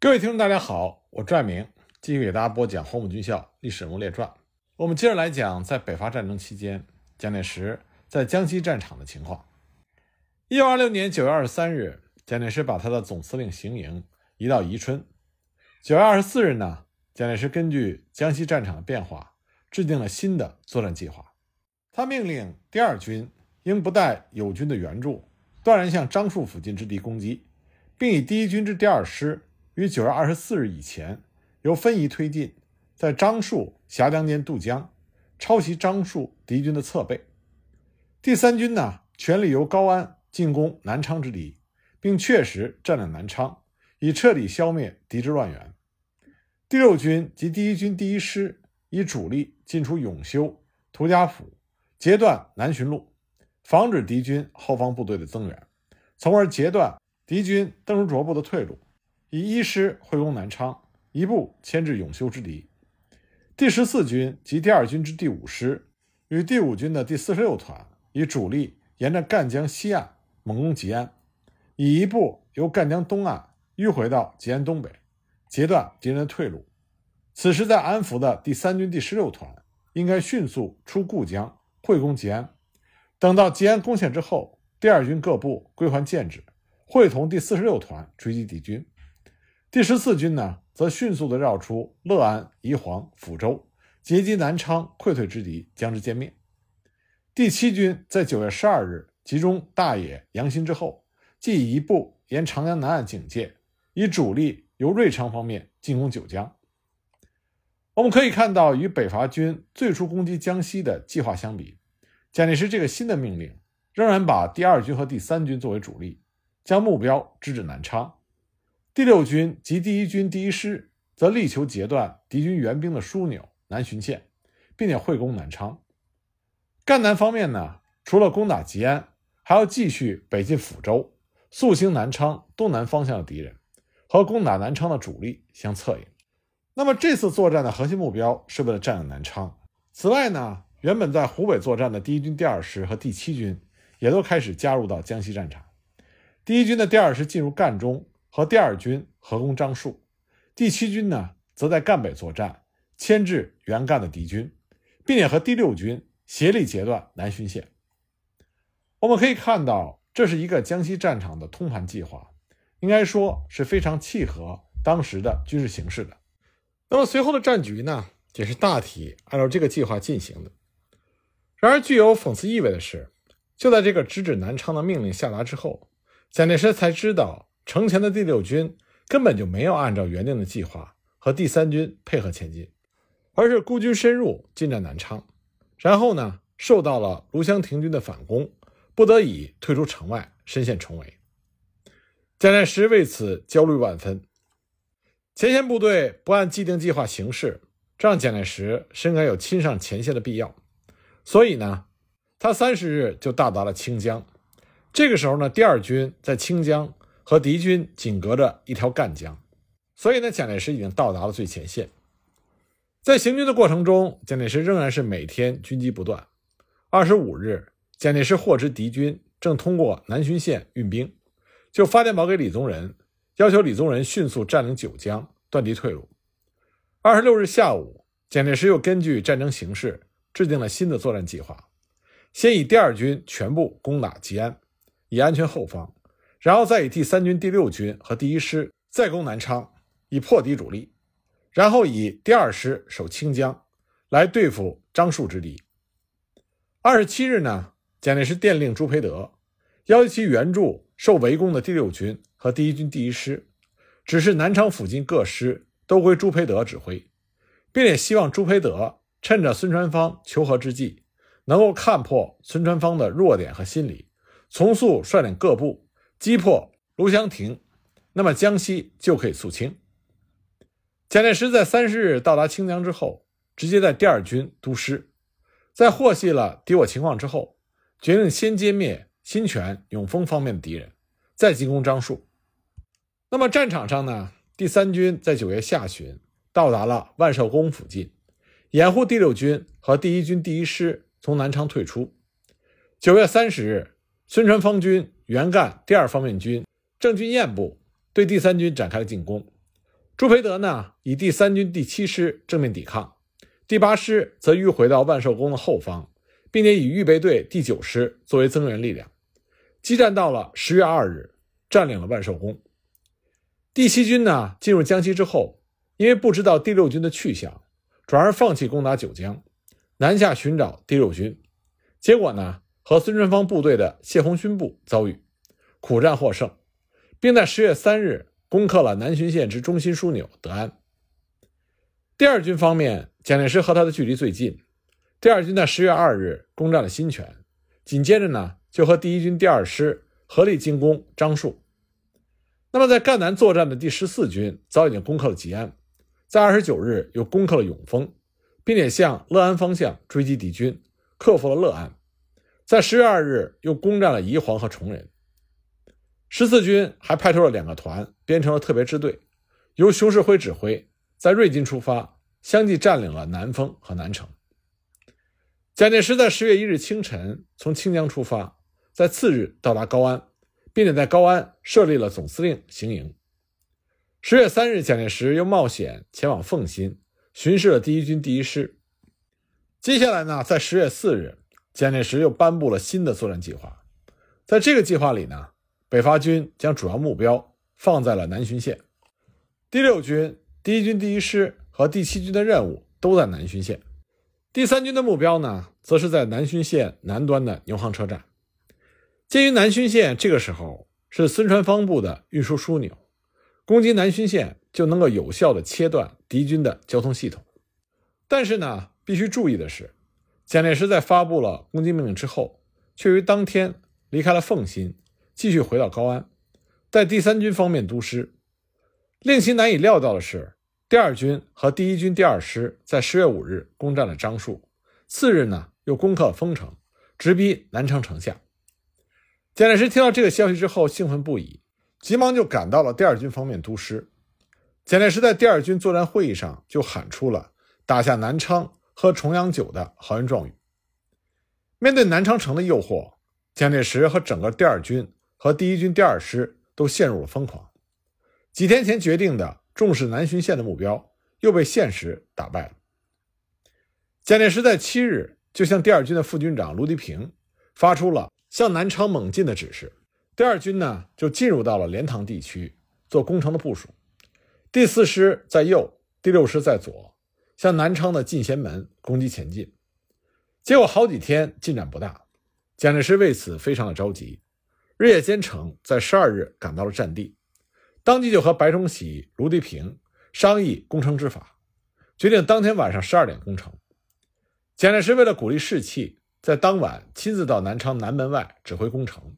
各位听众，大家好，我拽明继续给大家播讲《黄埔军校历史人物列传》。我们接着来讲，在北伐战争期间，蒋介石在江西战场的情况。一九二六年九月二十三日，蒋介石把他的总司令行营移到宜春。九月二十四日呢，蒋介石根据江西战场的变化，制定了新的作战计划。他命令第二军应不待友军的援助，断然向樟树附近之敌攻击，并以第一军之第二师。于九月二十四日以前，由分宜推进，在樟树峡江间渡江，抄袭樟树敌军的侧背。第三军呢，全力由高安进攻南昌之敌，并确实占领南昌，以彻底消灭敌之乱源。第六军及第一军第一师以主力进出永修、涂家堡，截断南巡路，防止敌军后方部队的增援，从而截断敌军邓如卓部的退路。以一师会攻南昌，一部牵制永修之敌。第十四军及第二军之第五师与第五军的第四十六团以主力沿着赣江西岸猛攻吉安，以一部由赣江东岸迂回到吉安东北，截断敌人的退路。此时在安福的第三军第十六团应该迅速出固江会攻吉安。等到吉安攻陷之后，第二军各部归还建制，会同第四十六团追击敌军。第十四军呢，则迅速地绕出乐安、宜黄、抚州，截击南昌溃退之敌，将之歼灭。第七军在九月十二日集中大野、阳新之后，即以一部沿长江南岸警戒，以主力由瑞昌方面进攻九江。我们可以看到，与北伐军最初攻击江西的计划相比，蒋介石这个新的命令仍然把第二军和第三军作为主力，将目标直指南昌。第六军及第一军第一师则力求截断敌军援兵的枢纽南浔线，并且会攻南昌。赣南方面呢，除了攻打吉安，还要继续北进抚州，肃清南昌东南方向的敌人，和攻打南昌的主力相策应。那么这次作战的核心目标是为了占领南昌。此外呢，原本在湖北作战的第一军第二师和第七军也都开始加入到江西战场。第一军的第二师进入赣中。和第二军合攻樟树，第七军呢，则在赣北作战，牵制原赣的敌军，并且和第六军协力截断南浔线。我们可以看到，这是一个江西战场的通盘计划，应该说是非常契合当时的军事形势的。那么随后的战局呢，也是大体按照这个计划进行的。然而，具有讽刺意味的是，就在这个直指南昌的命令下达之后，蒋介石才知道。城前的第六军根本就没有按照原定的计划和第三军配合前进，而是孤军深入进占南昌，然后呢，受到了卢湘亭军的反攻，不得已退出城外，深陷重围。蒋介石为此焦虑万分，前线部队不按既定计划行事，这让蒋介石深感有亲上前线的必要，所以呢，他三十日就到达了清江。这个时候呢，第二军在清江。和敌军紧隔着一条赣江，所以呢，蒋介石已经到达了最前线。在行军的过程中，蒋介石仍然是每天军机不断。二十五日，蒋介石获知敌军正通过南浔线运兵，就发电报给李宗仁，要求李宗仁迅速占领九江，断敌退路。二十六日下午，蒋介石又根据战争形势制定了新的作战计划，先以第二军全部攻打吉安，以安全后方。然后再以第三军第六军和第一师再攻南昌，以破敌主力；然后以第二师守清江，来对付樟树之敌。二十七日呢，蒋介石电令朱培德，要求其援助受围攻的第六军和第一军第一师，只是南昌附近各师都归朱培德指挥，并且希望朱培德趁着孙传芳求和之际，能够看破孙传芳的弱点和心理，从速率领各部。击破卢湘亭，那么江西就可以肃清。蒋介石在三十日到达清江之后，直接在第二军督师，在获悉了敌我情况之后，决定先歼灭新泉、永丰方面的敌人，再进攻樟树。那么战场上呢？第三军在九月下旬到达了万寿宫附近，掩护第六军和第一军第一师从南昌退出。九月三十日，孙传芳军。袁赣第二方面军郑君彦部对第三军展开了进攻，朱培德呢，以第三军第七师正面抵抗，第八师则迂回到万寿宫的后方，并且以预备队第九师作为增援力量，激战到了十月二日，占领了万寿宫。第七军呢，进入江西之后，因为不知道第六军的去向，转而放弃攻打九江，南下寻找第六军，结果呢，和孙传芳部队的谢鸿勋部遭遇，苦战获胜，并在十月三日攻克了南浔县之中心枢纽德安。第二军方面，蒋介石和他的距离最近，第二军在十月二日攻占了新泉，紧接着呢，就和第一军第二师合力进攻樟树。那么，在赣南作战的第十四军早已经攻克了吉安，在二十九日又攻克了永丰，并且向乐安方向追击敌军，克服了乐安。在十月二日又攻占了宜黄和崇仁。十四军还派出了两个团，编成了特别支队，由熊式辉指挥，在瑞金出发，相继占领了南丰和南城。蒋介石在十月一日清晨从清江出发，在次日到达高安。并且在高安设立了总司令行营。十月三日，蒋介石又冒险前往奉新巡视了第一军第一师。接下来呢，在十月四日，蒋介石又颁布了新的作战计划。在这个计划里呢，北伐军将主要目标放在了南浔线，第六军、第一军第一师和第七军的任务都在南浔线，第三军的目标呢，则是在南浔线南端的牛行车站。鉴于南浔线这个时候是孙传芳部的运输枢纽，攻击南浔线就能够有效的切断敌军的交通系统。但是呢，必须注意的是，蒋介石在发布了攻击命令之后，却于当天离开了奉新，继续回到高安，在第三军方面督师。令其难以料到的是，第二军和第一军第二师在十月五日攻占了樟树，次日呢又攻克了丰城，直逼南昌城下。蒋介石听到这个消息之后，兴奋不已，急忙就赶到了第二军方面督师。蒋介石在第二军作战会议上就喊出了“打下南昌，喝重阳酒”的豪言壮语。面对南昌城的诱惑，蒋介石和整个第二军和第一军第二师都陷入了疯狂。几天前决定的重视南浔线的目标，又被现实打败了。蒋介石在七日就向第二军的副军长卢迪平发出了。向南昌猛进的指示，第二军呢就进入到了莲塘地区做攻城的部署。第四师在右，第六师在左，向南昌的进贤门攻击前进。结果好几天进展不大，蒋介石为此非常的着急，日夜兼程，在十二日赶到了战地，当即就和白崇禧、卢迪平商议攻城之法，决定当天晚上十二点攻城。蒋介石为了鼓励士气。在当晚亲自到南昌南门外指挥攻城，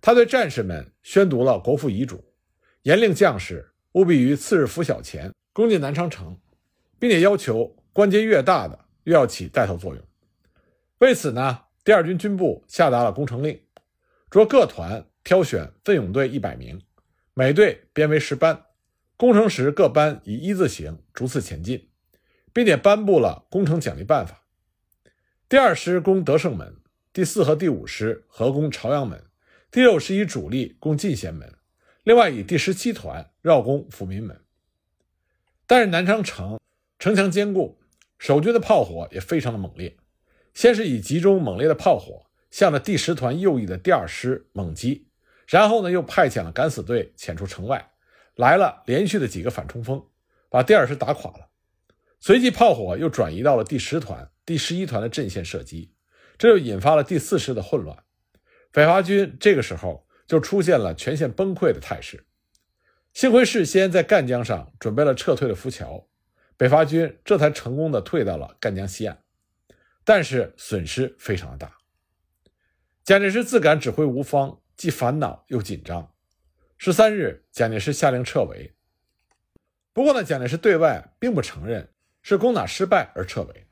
他对战士们宣读了国父遗嘱，严令将士务必于次日拂晓前攻进南昌城，并且要求关节越大的越要起带头作用。为此呢，第二军军部下达了攻城令，着各团挑选奋勇队一百名，每队编为十班，攻城时各班以一字形逐次前进，并且颁布了攻城奖励办法。第二师攻德胜门，第四和第五师合攻朝阳门，第六师以主力攻进贤门，另外以第十七团绕攻抚民门。但是南昌城城墙坚固，守军的炮火也非常的猛烈。先是以集中猛烈的炮火向着第十团右翼的第二师猛击，然后呢又派遣了敢死队潜出城外，来了连续的几个反冲锋，把第二师打垮了。随即炮火又转移到了第十团。第十一团的阵线射击，这就引发了第四师的混乱。北伐军这个时候就出现了全线崩溃的态势。幸亏事先在赣江上准备了撤退的浮桥，北伐军这才成功的退到了赣江西岸。但是损失非常的大。蒋介石自感指挥无方，既烦恼又紧张。十三日，蒋介石下令撤围。不过呢，蒋介石对外并不承认是攻打失败而撤围。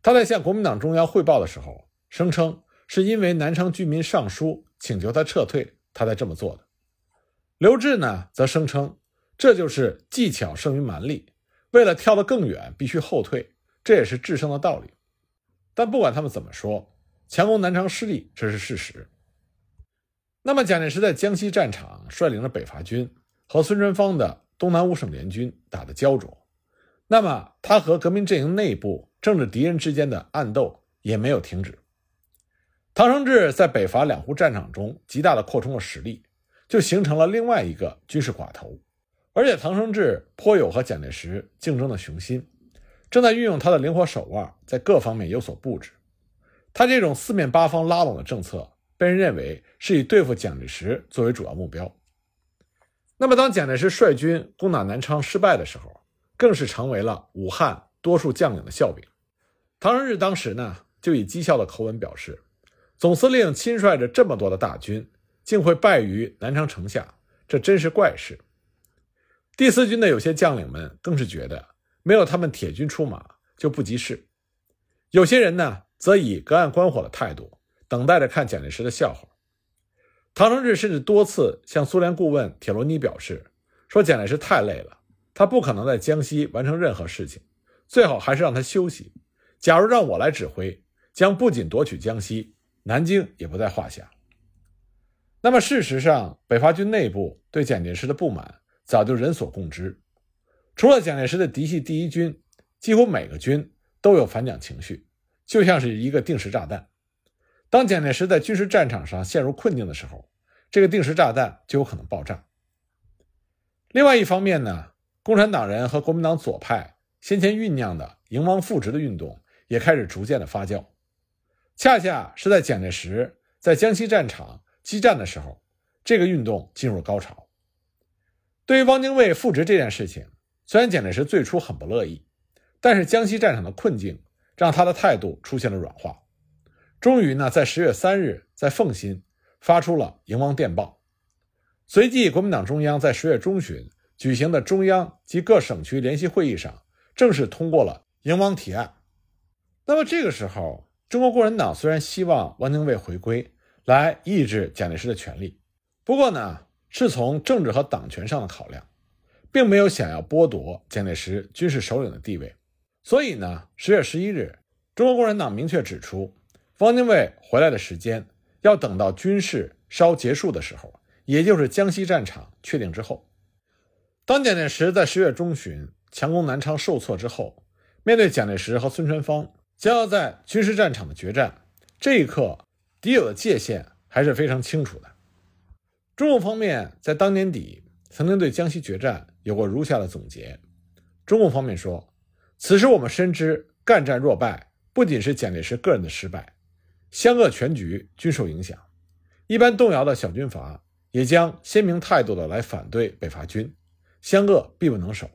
他在向国民党中央汇报的时候，声称是因为南昌居民上书请求他撤退，他才这么做的。刘志呢，则声称这就是技巧胜于蛮力，为了跳得更远，必须后退，这也是制胜的道理。但不管他们怎么说，强攻南昌失利，这是事实。那么，蒋介石在江西战场率领着北伐军和孙传芳的东南五省联军打得焦灼，那么他和革命阵营内部政治敌人之间的暗斗也没有停止。唐生智在北伐两湖战场中极大的扩充了实力，就形成了另外一个军事寡头。而且唐生智颇有和蒋介石竞争的雄心，正在运用他的灵活手腕，在各方面有所布置。他这种四面八方拉拢的政策，被人认为是以对付蒋介石作为主要目标。那么，当蒋介石率军攻打南昌失败的时候，更是成为了武汉多数将领的笑柄。唐生智当时呢，就以讥笑的口吻表示。总司令亲率着这么多的大军，竟会败于南昌城下，这真是怪事。第四军的有些将领们更是觉得，没有他们铁军出马就不及事。有些人呢，则以隔岸观火的态度，等待着看蒋介石的笑话。唐生智甚至多次向苏联顾问铁罗尼表示，说蒋介石太累了，他不可能在江西完成任何事情，最好还是让他休息。假如让我来指挥，将不仅夺取江西。南京也不在话下。那么，事实上，北伐军内部对蒋介石的不满早就人所共知。除了蒋介石的嫡系第一军，几乎每个军都有反蒋情绪，就像是一个定时炸弹。当蒋介石在军事战场上陷入困境的时候，这个定时炸弹就有可能爆炸。另外一方面呢，共产党人和国民党左派先前酝酿的迎王复职的运动也开始逐渐的发酵。恰恰是在蒋介石在江西战场激战的时候，这个运动进入高潮。对于汪精卫复职这件事情，虽然蒋介石最初很不乐意，但是江西战场的困境让他的态度出现了软化。终于呢，在十月三日，在奉新发出了迎汪电报。随即，国民党中央在十月中旬举行的中央及各省区联席会议上，正式通过了迎汪提案。那么这个时候。中国共产党虽然希望汪精卫回归来抑制蒋介石的权力，不过呢，是从政治和党权上的考量，并没有想要剥夺蒋介石军事首领的地位。所以呢，十月十一日，中国共产党明确指出，汪精卫回来的时间要等到军事稍结束的时候，也就是江西战场确定之后。当蒋介石在十月中旬强攻南昌受挫之后，面对蒋介石和孙传芳。将要在军事战场的决战，这一刻敌友的界限还是非常清楚的。中共方面在当年底曾经对江西决战有过如下的总结：中共方面说，此时我们深知干战若败，不仅是蒋介石个人的失败，湘鄂全局均受影响。一般动摇的小军阀也将鲜明态度的来反对北伐军，湘鄂必不能守，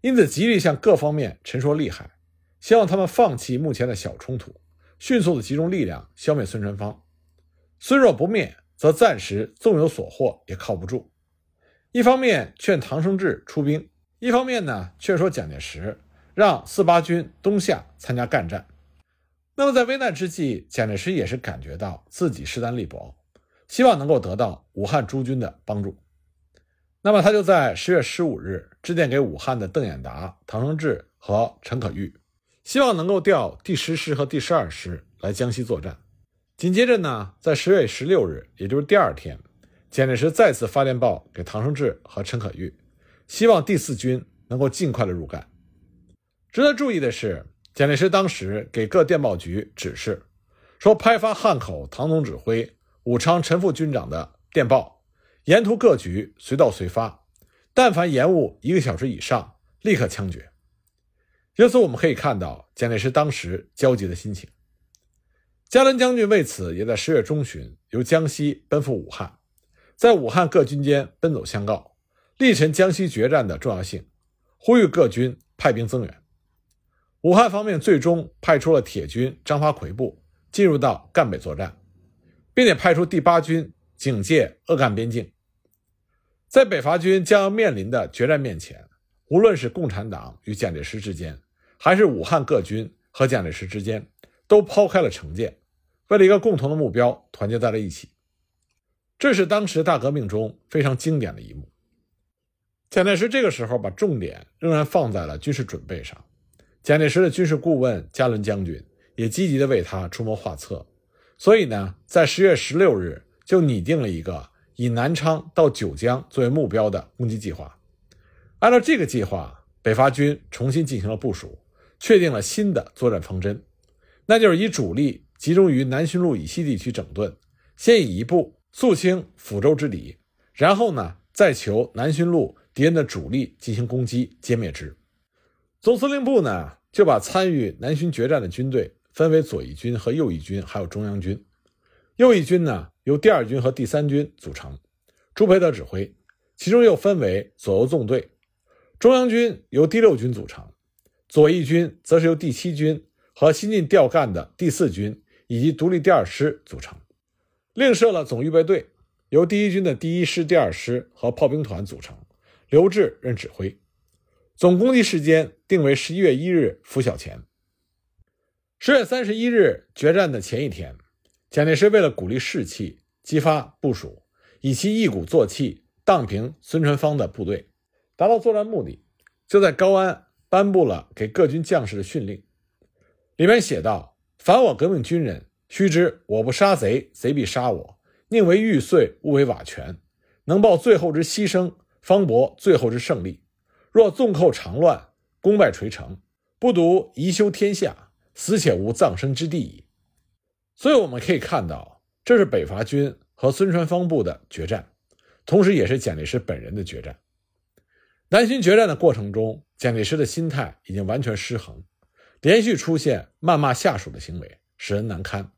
因此极力向各方面陈说利害。希望他们放弃目前的小冲突，迅速的集中力量消灭孙传芳。孙若不灭，则暂时纵有所获也靠不住。一方面劝唐生智出兵，一方面呢劝说蒋介石让四八军东下参加干战。那么在危难之际，蒋介石也是感觉到自己势单力薄，希望能够得到武汉诸军的帮助。那么他就在十月十五日致电给武汉的邓演达、唐生智和陈可玉。希望能够调第十师和第十二师来江西作战。紧接着呢，在十月十六日，也就是第二天，蒋介石再次发电报给唐生智和陈可玉，希望第四军能够尽快的入赣。值得注意的是，蒋介石当时给各电报局指示，说派发汉口唐总指挥、武昌陈副军长的电报，沿途各局随到随发，但凡延误一个小时以上，立刻枪决。由此我们可以看到蒋介石当时焦急的心情。加伦将军为此也在十月中旬由江西奔赴武汉，在武汉各军间奔走相告，力陈江西决战的重要性，呼吁各军派兵增援。武汉方面最终派出了铁军张发奎部进入到赣北作战，并且派出第八军警戒鄂赣边境。在北伐军将要面临的决战面前，无论是共产党与蒋介石之间，还是武汉各军和蒋介石之间都抛开了成见，为了一个共同的目标团结在了一起。这是当时大革命中非常经典的一幕。蒋介石这个时候把重点仍然放在了军事准备上，蒋介石的军事顾问加伦将军也积极的为他出谋划策。所以呢，在十月十六日就拟定了一个以南昌到九江作为目标的攻击计划。按照这个计划，北伐军重新进行了部署，确定了新的作战方针，那就是以主力集中于南浔路以西地区整顿，先以一部肃清抚州之敌，然后呢，再求南浔路敌人的主力进行攻击，歼灭之。总司令部呢，就把参与南浔决战的军队分为左翼军和右翼军，还有中央军。右翼军呢，由第二军和第三军组成，朱培德指挥，其中又分为左右纵队。中央军由第六军组成，左翼军则是由第七军和新进调干的第四军以及独立第二师组成。另设了总预备队，由第一军的第一师、第二师和炮兵团组成，刘峙任指挥。总攻击时间定为十一月一日拂晓前。十月三十一日决战的前一天，蒋介石为了鼓励士气、激发部署，以其一鼓作气荡平孙传芳的部队，达到作战目的，就在高安颁布了给各军将士的训令，里面写道：“凡我革命军人，须知我不杀贼，贼必杀我；宁为玉碎，勿为瓦全。能报最后之牺牲，方博最后之胜利。”若纵寇长乱，功败垂成，不独贻休天下，死且无葬身之地矣。所以我们可以看到，这是北伐军和孙传芳部的决战，同时也是蒋介石本人的决战。南浔决战的过程中，蒋介石的心态已经完全失衡，连续出现谩骂下属的行为，使人难堪。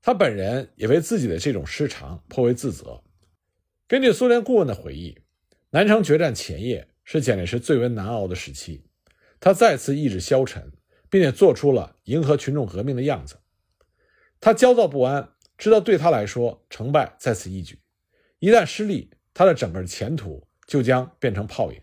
他本人也为自己的这种失常颇为自责。根据苏联顾问的回忆，南昌决战前夜。是蒋介石最为难熬的时期，他再次意志消沉，并且做出了迎合群众革命的样子。他焦躁不安，知道对他来说成败在此一举，一旦失利，他的整个前途就将变成泡影。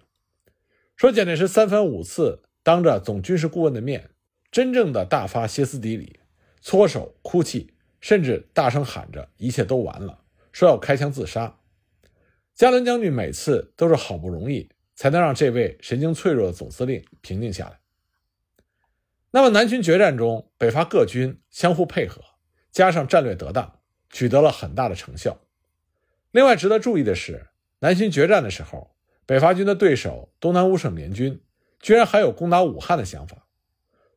说蒋介石三番五次当着总军事顾问的面，真正的大发歇斯底里，搓手哭泣，甚至大声喊着一切都完了，说要开枪自杀。加伦将军每次都是好不容易。才能让这位神经脆弱的总司令平静下来。那么，南巡决战中，北伐各军相互配合，加上战略得当，取得了很大的成效。另外，值得注意的是，南巡决战的时候，北伐军的对手东南五省联军居然还有攻打武汉的想法。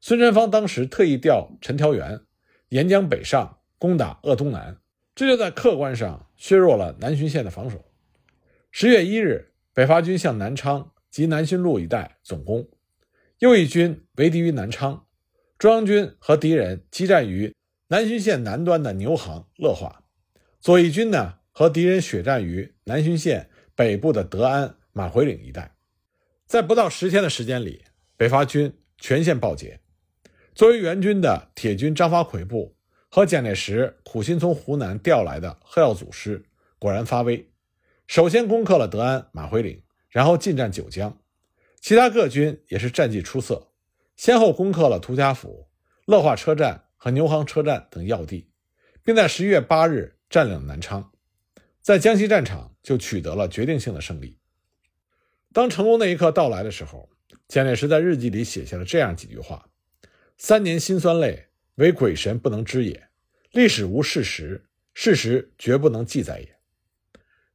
孙传芳当时特意调陈调元沿江北上攻打鄂东南，这就在客观上削弱了南浔线的防守。十月一日。北伐军向南昌及南浔路一带总攻，右翼军围敌于南昌，中央军和敌人激战于南浔线南端的牛行、乐化，左翼军呢和敌人血战于南浔线北部的德安、马回岭一带。在不到十天的时间里，北伐军全线报捷。作为援军的铁军张发奎部和蒋介石苦心从湖南调来的贺耀祖师果然发威。首先攻克了德安、马回岭，然后进占九江，其他各军也是战绩出色，先后攻克了涂家府、乐化车站和牛行车站等要地，并在十一月八日占领南昌，在江西战场就取得了决定性的胜利。当成功那一刻到来的时候，蒋介石在日记里写下了这样几句话：“三年辛酸泪，唯鬼神不能知也；历史无事实，事实绝不能记载也。”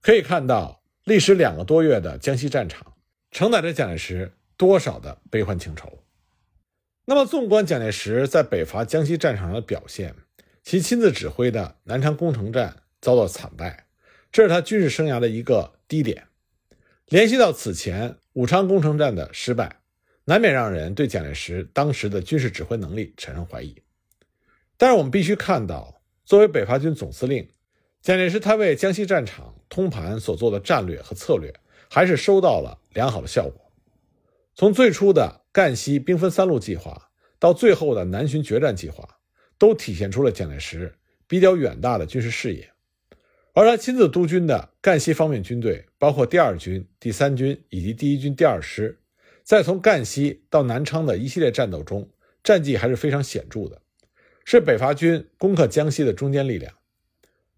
可以看到，历时两个多月的江西战场，承载着蒋介石多少的悲欢情仇。那么，纵观蒋介石在北伐江西战场上的表现，其亲自指挥的南昌攻城战遭到惨败，这是他军事生涯的一个低点。联系到此前武昌攻城战的失败，难免让人对蒋介石当时的军事指挥能力产生怀疑。但是，我们必须看到，作为北伐军总司令。蒋介石他为江西战场通盘所做的战略和策略，还是收到了良好的效果。从最初的赣西兵分三路计划，到最后的南浔决战计划，都体现出了蒋介石比较远大的军事视野。而他亲自督军的赣西方面军队，包括第二军、第三军以及第一军第二师，在从赣西到南昌的一系列战斗中，战绩还是非常显著的，是北伐军攻克江西的中坚力量。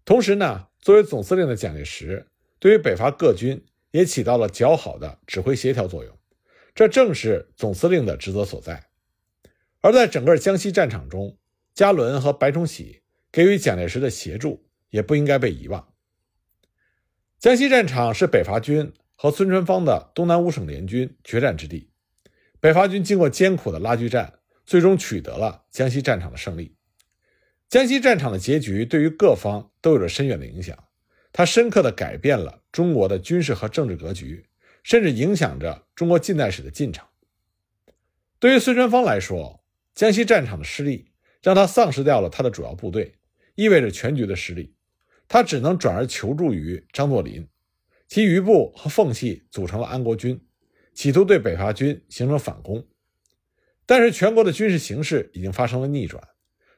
同时呢，作为总司令的蒋介石，对于北伐各军也起到了较好的指挥协调作用，这正是总司令的职责所在。而在整个江西战场中，加伦和白崇禧给予蒋介石的协助，也不应该被遗忘。江西战场是北伐军和孙传芳的东南五省联军决战之地。北伐军经过艰苦的拉锯战，最终取得了江西战场的胜利。江西战场的结局对于各方都有着深远的影响，它深刻地改变了中国的军事和政治格局，甚至影响着中国近代史的进程。对于孙传芳来说，江西战场的失利让他丧失掉了他的主要部队，意味着全局的失利。他只能转而求助于张作霖，其余部和奉系组成了安国军，企图对北伐军形成反攻。但是全国的军事形势已经发生了逆转。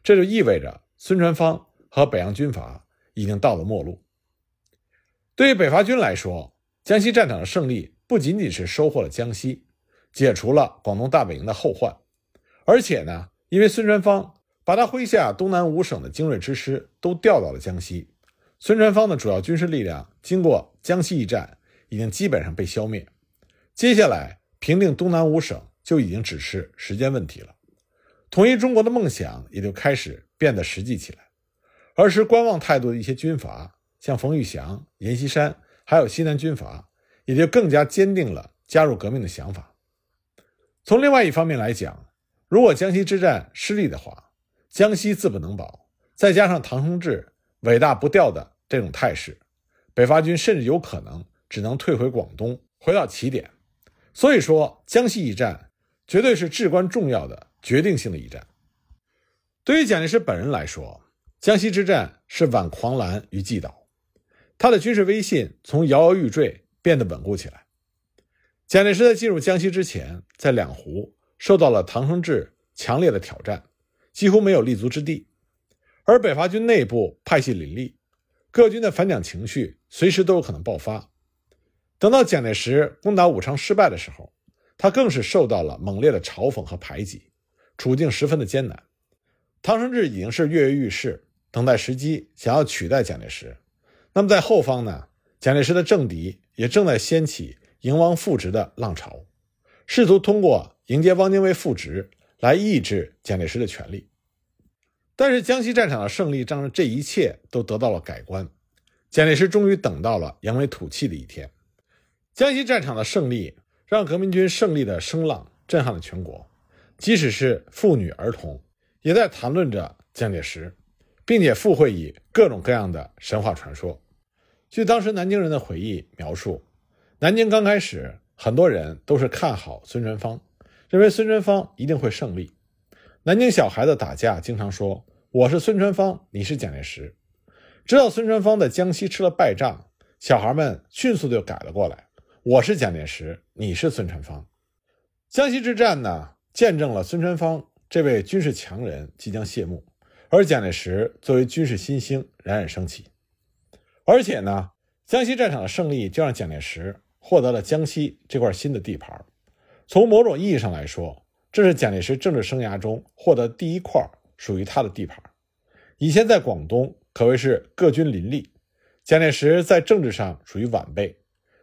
这就意味着孙传芳和北洋军阀已经到了末路。对于北伐军来说，江西战场的胜利不仅仅是收获了江西，解除了广东大本营的后患，而且呢，因为孙传芳把他麾下东南五省的精锐之师都调到了江西，孙传芳的主要军事力量经过江西一战已经基本上被消灭，接下来平定东南五省就已经只是时间问题了。统一中国的梦想也就开始变得实际起来，而持观望态度的一些军阀，像冯玉祥、阎锡山，还有西南军阀，也就更加坚定了加入革命的想法。从另外一方面来讲，如果江西之战失利的话，江西自不能保，再加上唐生智尾大不掉的这种态势，北伐军甚至有可能只能退回广东，回到起点。所以说，江西一战绝对是至关重要的。决定性的一战，对于蒋介石本人来说，江西之战是挽狂澜于既倒，他的军事威信从摇摇欲坠变得稳固起来。蒋介石在进入江西之前，在两湖受到了唐生智强烈的挑战，几乎没有立足之地，而北伐军内部派系林立，各军的反蒋情绪随时都有可能爆发。等到蒋介石攻打武昌失败的时候，他更是受到了猛烈的嘲讽和排挤。处境十分的艰难，唐生智已经是跃跃欲试，等待时机，想要取代蒋介石。那么在后方呢？蒋介石的政敌也正在掀起迎王复职的浪潮，试图通过迎接汪精卫复职来抑制蒋介石的权力。但是江西战场的胜利，让这一切都得到了改观。蒋介石终于等到了扬眉吐气的一天。江西战场的胜利，让革命军胜利的声浪震撼了全国。即使是妇女儿童，也在谈论着蒋介石，并且附会以各种各样的神话传说。据当时南京人的回忆描述，南京刚开始，很多人都是看好孙传芳，认为孙传芳一定会胜利。南京小孩子打架经常说：“我是孙传芳，你是蒋介石。”直到孙传芳在江西吃了败仗，小孩们迅速就改了过来：“我是蒋介石，你是孙传芳。”江西之战呢？见证了孙传芳这位军事强人即将谢幕，而蒋介石作为军事新星冉冉升起。而且呢，江西战场的胜利就让蒋介石获得了江西这块新的地盘。从某种意义上来说，这是蒋介石政治生涯中获得第一块属于他的地盘。以前在广东可谓是各军林立，蒋介石在政治上属于晚辈。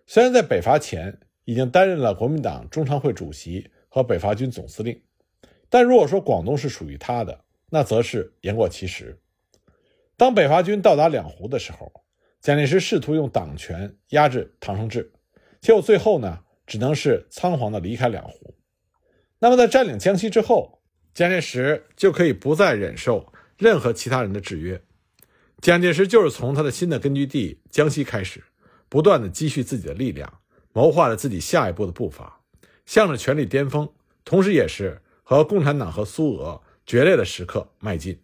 虽然在北伐前已经担任了国民党中常会主席。和北伐军总司令，但如果说广东是属于他的，那则是言过其实。当北伐军到达两湖的时候，蒋介石试图用党权压制唐生智，结果最后呢，只能是仓皇的离开两湖。那么在占领江西之后，蒋介石就可以不再忍受任何其他人的制约。蒋介石就是从他的新的根据地江西开始，不断的积蓄自己的力量，谋划着自己下一步的步伐。向着权力巅峰，同时也是和共产党和苏俄决裂的时刻迈进。